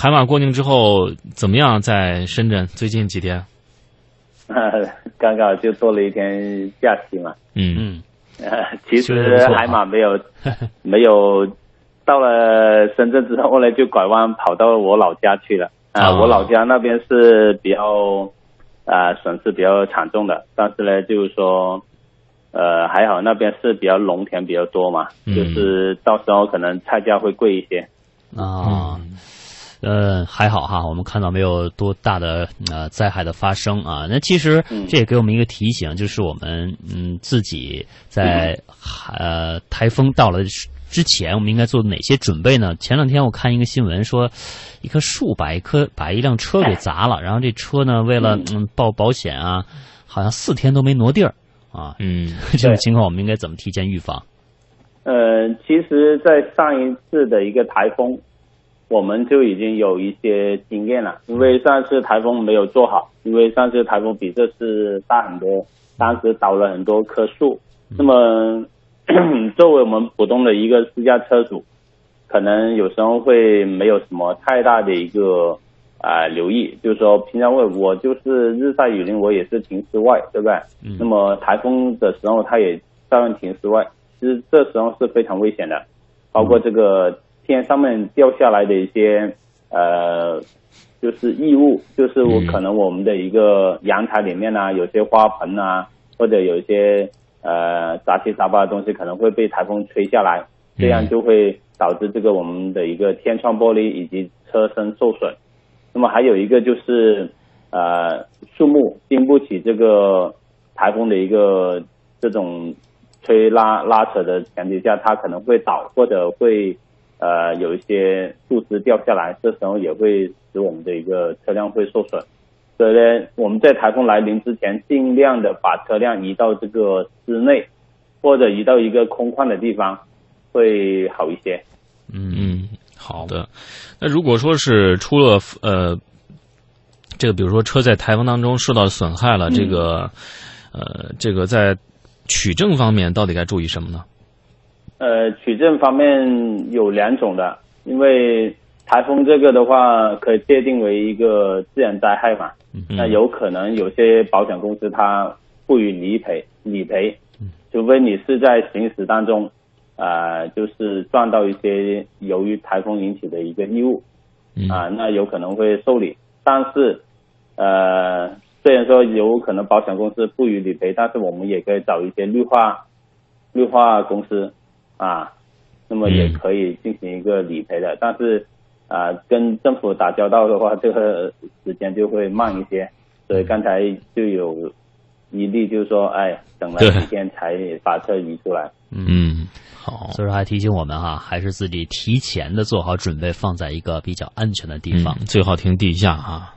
海马过境之后怎么样？在深圳最近几天？刚刚就多了一天假期嘛。嗯嗯，呃，其实海马没有 没有到了深圳之后呢，就拐弯跑到我老家去了。啊、哦我老家那边是比较啊、损失比较惨重的，但是呢，就是说呃还好那边是比较农田比较多嘛，嗯就是到时候可能菜价会贵一些。啊。呃，还好哈，我们看到没有多大的呃灾害的发生啊。那其实嗯这也给我们一个提醒，就是我们嗯自己在呃台风到了之前，我们应该做哪些准备呢？前两天我看一个新闻说，一棵树把一棵把一辆车给砸了，然后这车呢为了嗯报保险啊，好像四天都没挪地儿啊。嗯 这种情况我们应该怎么提前预防？呃，其实，在上一次的一个台风，我们就已经有一些经验了。因为上次台风没有做好，因为上次台风比这次大很多，当时倒了很多棵树。那么，作为我们普通的一个私家车主，可能有时候会没有什么太大的一个啊、留意，就是说平常我我就是日晒雨淋，我也是停室外，对不对？嗯那么台风的时候，它也照样停室外，其实这时候是非常危险的，包括这个天上面掉下来的一些呃，就是异物，就是我嗯可能我们的一个阳台里面啊，有些花盆啊，或者有一些呃杂七杂八的东西可能会被台风吹下来，这样就会导致这个我们的一个天窗玻璃以及车身受损。那么还有一个就是呃树木经不起这个台风的一个这种吹拉拉扯的前提下，它可能会倒或者会呃有一些树枝掉下来，这时候也会使我们的一个车辆会受损。所以呢，我们在台风来临之前，尽量的把车辆移到这个室内，或者移到一个空旷的地方，会好一些。嗯嗯，好的。那如果说是出了呃，这个比如说车在台风当中受到损害了，这个呃，这个在取证方面到底该注意什么呢？呃，取证方面有两种的，因为台风这个的话，可以界定为一个自然灾害嘛，嗯那有可能有些保险公司它不予理赔，理赔，除非你是在行驶当中，呃，就是撞到一些由于台风引起的一个异物，嗯啊，那有可能会受理。但是，呃，虽然说有可能保险公司不予理赔，但是我们也可以找一些绿化绿化公司啊，那么也嗯可以进行一个理赔的。但是，啊，跟政府打交道的话，这个时间就会慢一些。所以刚才就有一例，就是说，哎，等了几天才把车移出来。嗯，好，所以说还提醒我们哈，还是自己提前的做好准备，放在一个比较安全的地方。嗯最好停地下啊。